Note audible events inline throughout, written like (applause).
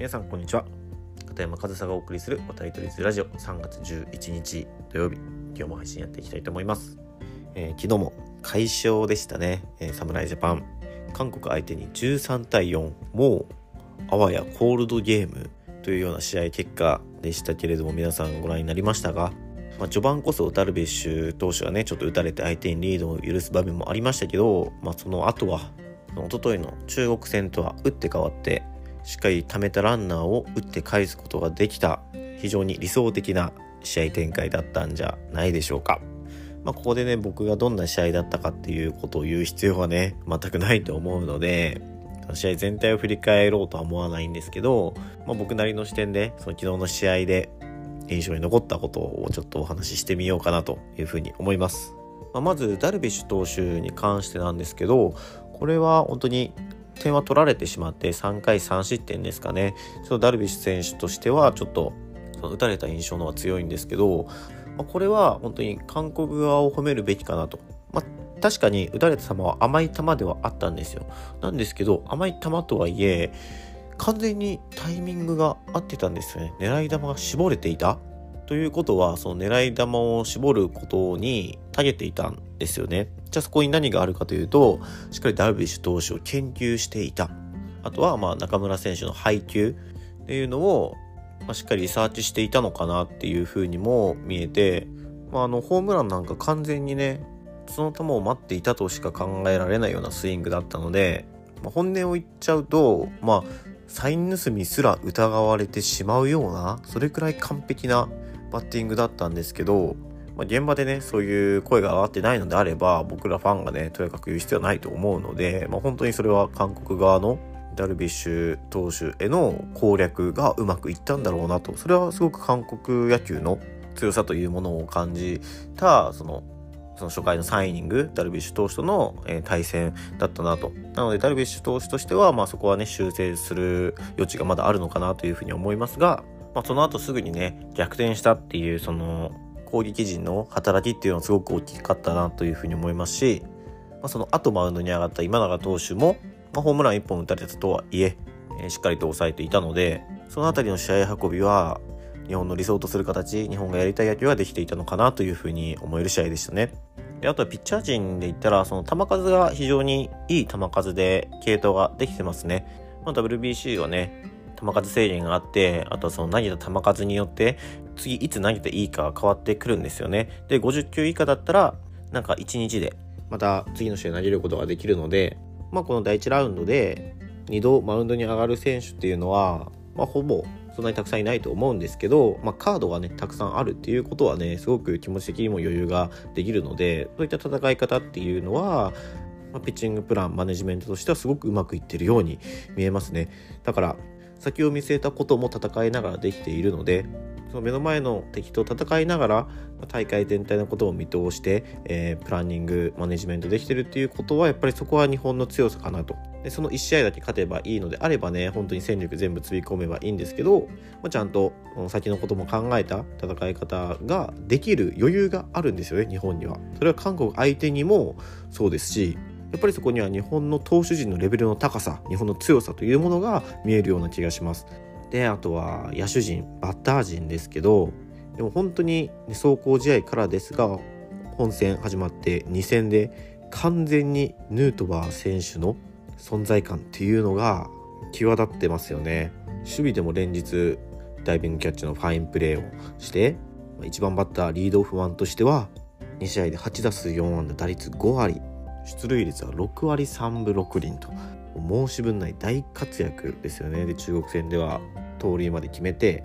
皆さんこんにちは。片山和沙がお送りするおタイトルズラジオ。3月11日土曜日。今日も配信やっていきたいと思います、えー、昨日も快勝でしたね、えー、侍ジャパン。韓国相手に13対4もうあわやコールドゲーム。というような試合結果でしたけれども皆さんご覧になりましたがまあ、序盤こそダルビッシュ投手がねちょっと打たれて相手にリードを許す場面もありましたけど、まあ、その後は一昨日の中国戦とは打って変わってしっかり貯めたランナーを打って返すことができた非常に理想的な試合展開だったんじゃないでしょうか。まあ、ここでね、僕がどんな試合だったかっていうことを言う必要はね、全くないと思うので、試合全体を振り返ろうとは思わないんですけど、まあ、僕なりの視点で、その昨日の試合で印象に残ったことをちょっとお話ししてみようかなというふうに思います。まあ、まず、ダルビッシュ投手に関してなんですけど、これは本当に点は取られてしまって3回3失点ですかね。ちょっとダルビッシュ選手としてはちょっとその打たれた印象の方が強いんですけど、まあ、これは本当に韓国側を褒めるべきかなと。まあ、確かに打たれた球は甘い球ではあったんですよ。なんですけど、甘い球とはいえ、完全にタイミングが合ってたんですよね。狙い球が絞れていた。ということは、その狙い球を絞ることに長げていたんですよね。じゃあそこに何があるかというと、しっかりダルビッシュ投手を研究していた。あとは、まあ、中村選手の配球っていうのを、ま、しっかりリサーチしていたのかなっていうふうにも見えて、まあ、あの、ホームランなんか完全にね、その球を待っていたとしか考えられないようなスイングだったので、まあ、本音を言っちゃうと、まあ、サイン盗みすら疑われてしまうような、それくらい完璧なバッティングだったんですけど、まあ、現場でね、そういう声が上がってないのであれば、僕らファンがね、とにかく言う必要はないと思うので、まあ、本当にそれは韓国側のダルビッシュ投手への攻略がうまくいったんだろうなと。それはすごく韓国野球の強さというものを感じた、その、その初回の3イニング、ダルビッシュ投手との、対戦だったなと。なので、ダルビッシュ投手としては、まあそこはね、修正する余地がまだあるのかなというふうに思いますが、まあ、その後すぐにね逆転したっていうその攻撃陣の働きっていうのはすごく大きかったなというふうに思いますし、まあ、その後マウンドに上がった今永投手も、まあ、ホームラン1本打たれたとはいええー、しっかりと抑えていたのでその辺りの試合運びは日本の理想とする形日本がやりたい野球はできていたのかなというふうに思える試合でしたね。であとはピッチャー陣で言ったらその球数が非常にいい球数で系統ができてますね。まあ、WBC はね球数制限があって、あとはその投げた球数によって、次いつ投げていいか変わってくるんですよね。で、50球以下だったら、なんか1日で、また次の試合投げることができるので、まあこの第1ラウンドで、2度マウンドに上がる選手っていうのは、まあほぼそんなにたくさんいないと思うんですけど、まあ、カードがねたくさんあるっていうことはねすごく気持ち的にも余裕ができるのでそういった戦い方っていうのは、まあ、ピッチングプランマネジメントとしてはすごくうまくいってるように見えますねだから先を見据えたことも戦いながらできているのでその目の前の敵と戦いながら大会全体のことを見通して、えー、プランニングマネジメントできてるっていうことはやっぱりそこは日本の強さかなと。でその1試合だけ勝てばいいのであればね本当に戦力全部積み込めばいいんですけど、まあ、ちゃんと先のことも考えた戦い方ができる余裕があるんですよね日本には。それは韓国相手にもそうですしやっぱりそこには日本の投手陣のレベルの高さ日本の強さというものが見えるような気がします。であとは野手陣バッター陣ですけどでも本当に走行試合からですが本戦始まって2戦で完全にヌートバー選手の存在感っていうのが際立ってますよね。守備でも連日ダイビングキャッチのファインプレーをして1番バッターリードオフマンとしては2試合で8打数4安打打率5割出塁率は6割3分6厘と。申し分ない大活躍ですよね。で中国戦では盗塁まで決めて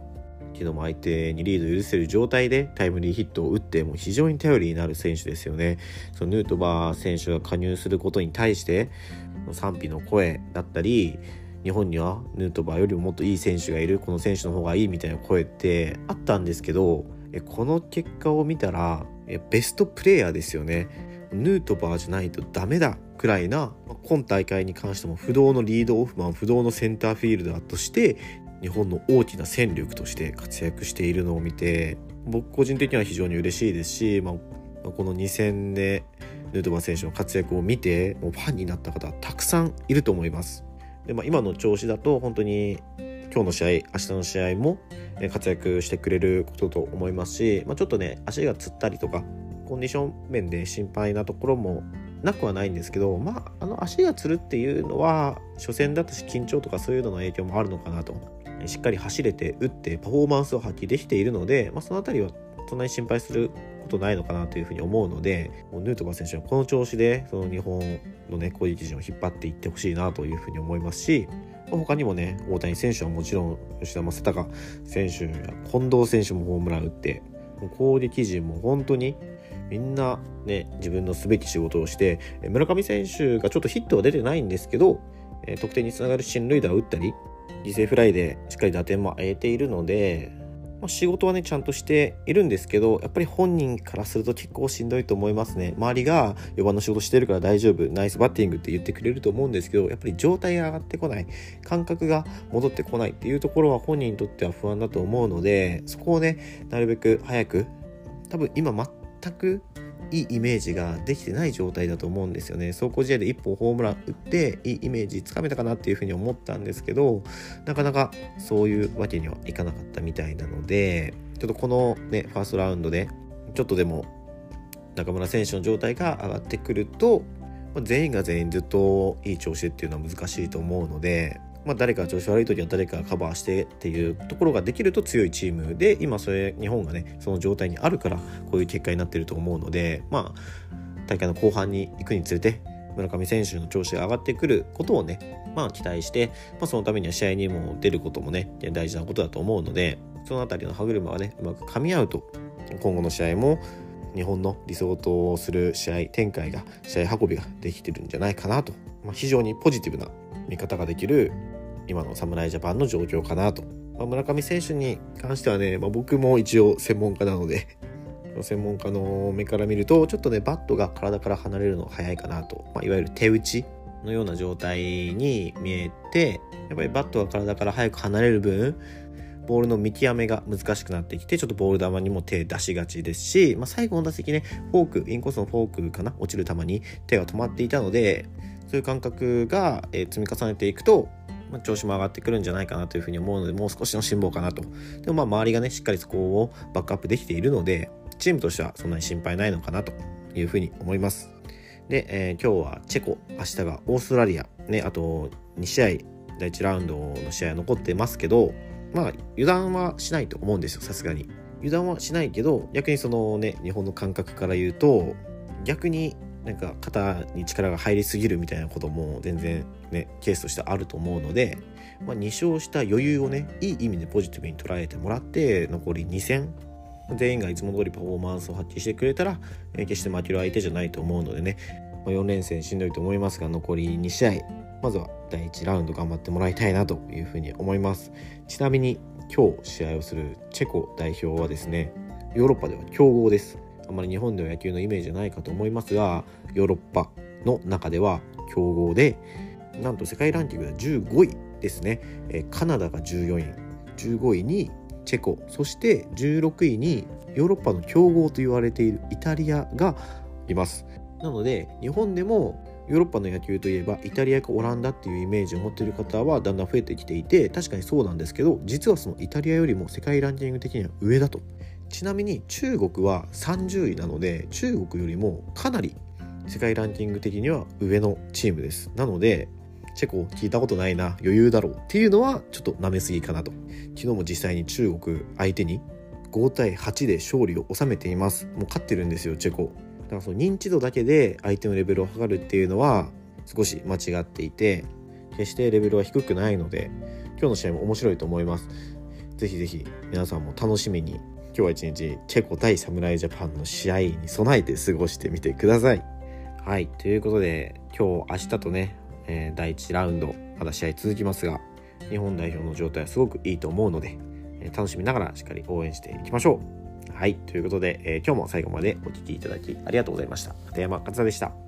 昨日も相手にリード許せる状態でタイムリーヒットを打ってもう非常に頼りになる選手ですよね。そのヌートバー選手が加入することに対して賛否の声だったり日本にはヌートバーよりももっといい選手がいるこの選手の方がいいみたいな声ってあったんですけどこの結果を見たらベストプレーヤーですよね。ヌートバーじゃないとダメだくらいな今大会に関しても不動のリードオフマン不動のセンターフィールダーとして日本の大きな戦力として活躍しているのを見て僕個人的には非常に嬉しいですし、まあ、この2戦でヌートバー選手の活躍を見てもうファンになった方たくさんいると思います。でまあ、今の調子だと本当に今日の試合明日の試合も活躍してくれることと思いますし、まあ、ちょっとね足がつったりとかコンディション面で心配なところもなくはないんですけど、まあ、あの足がつるっていうのは初戦だったし緊張とかそういうのの影響もあるのかなと。しっかり走れて打ってパフォーマンスを発揮できているので、まあ、その辺りはそんなに心配することないのかなというふうに思うのでヌートバー選手はこの調子でその日本の、ね、攻撃陣を引っ張っていってほしいなというふうに思いますし他にもね大谷選手はもちろん吉田正尚選手や近藤選手もホームラン打って攻撃陣も本当にみんなね自分のすべき仕事をして村上選手がちょっとヒットは出てないんですけど得点につながる進塁打を打ったり犠牲フライでしっかり打点も得ているのでまあ、仕事はねちゃんとしているんですけどやっぱり本人からすると結構しんどいと思いますね。周りが4番の仕事してるから大丈夫ナイスバッティングって言ってくれると思うんですけどやっぱり状態が上がってこない感覚が戻ってこないっていうところは本人にとっては不安だと思うのでそこをねなるべく早く多分今全くいいイメージができてない状態だと思うんですよね。走行試合で1本ホームラン打っていいイメージつかめたかなっていうふうに思ったんですけどなかなかそういうわけにはいかなかったみたいなのでちょっとこのねファーストラウンドでちょっとでも中村選手の状態が上がってくると全員が全員ずっといい調子っていうのは難しいと思うのでまあ、誰か調子悪い時は誰かカバーしてっていうところができると強いチームで今それ日本がねその状態にあるからこういう結果になってると思うのでまあ大会の後半に行くにつれて村上選手の調子が上がってくることをね、まあ、期待して、まあ、そのためには試合にも出ることもね大事なことだと思うのでその辺りの歯車がねうまく噛み合うと今後の試合も日本の理想とする試合展開が試合運びができてるんじゃないかなと、まあ、非常にポジティブな見方ができる今の侍ジャパンの状況かなと。まあ、村上選手に関してはね、まあ、僕も一応専門家なので (laughs) 専門家の目から見るとちょっとねバットが体から離れるの早いかなと、まあ、いわゆる手打ちのような状態に見えてやっぱりバットが体から早く離れる分ボールの見極めが難しくなってきてちょっとボール球にも手出しがちですし、まあ、最後の打席ねフォークインコースのフォークかな落ちる球に手が止まっていたのでそういう感覚が積み重ねていくとまあ、調子も上がってくるんじゃないかなというふうに思うので、もう少しの辛抱かなと。でもまあ周りがね、しっかりそこをバックアップできているので、チームとしてはそんなに心配ないのかなというふうに思います。で、えー、今日はチェコ、明日がオーストラリア、ね、あと2試合、第1ラウンドの試合は残ってますけど、まあ油断はしないと思うんですよ、さすがに。油断はしないけど、逆にそのね、日本の感覚から言うと、逆になんか肩に力が入りすぎるみたいなことも全然ねケースとしてあると思うので、まあ、2勝した余裕をねいい意味でポジティブに捉えてもらって残り2戦全員がいつも通りパフォーマンスを発揮してくれたら、決して負ける相手じゃないと思うのでね、まあ、4連戦しんどいと思いますが残り2試合まずは第1ラウンド頑張ってもらいたいなというふうに思います。ちなみに今日試合をするチェコ代表はですねヨーロッパでは強豪です。あまり日本では野球のイメージじゃないかと思いますがヨーロッパの中では強豪でなんと世界ランキングでは15位ですね、えカナダが14位。15位にチェコ。そして16位にヨーロッパの強豪と言われているイタリアがいます。なので日本でもヨーロッパの野球といえばイタリアかオランダっていうイメージを持っている方はだんだん増えてきていて確かにそうなんですけど実はそのイタリアよりも世界ランキング的には上だと。ちなみに中国は30位なので中国よりもかなり世界ランキング的には上のチームです。なのでチェコ聞いたことないな余裕だろうっていうのはちょっと舐めすぎかなと。昨日も実際に中国相手に5対8で勝利を収めています。もう勝ってるんですよチェコ。だからその認知度だけで相手のレベルを測るっていうのは少し間違っていて決してレベルは低くないので今日の試合も面白いと思います。ぜひぜひ皆さんも楽しみに今日は一日チェコ対侍ジャパンの試合に備えて過ごしてみてください。はい、ということで今日明日とね、えー、第1ラウンドまだ試合続きますが日本代表の状態はすごくいいと思うので、えー、楽しみながらしっかり応援していきましょう。はい、ということで、えー、今日も最後までお聴きいただきありがとうございました。片山勝田でした。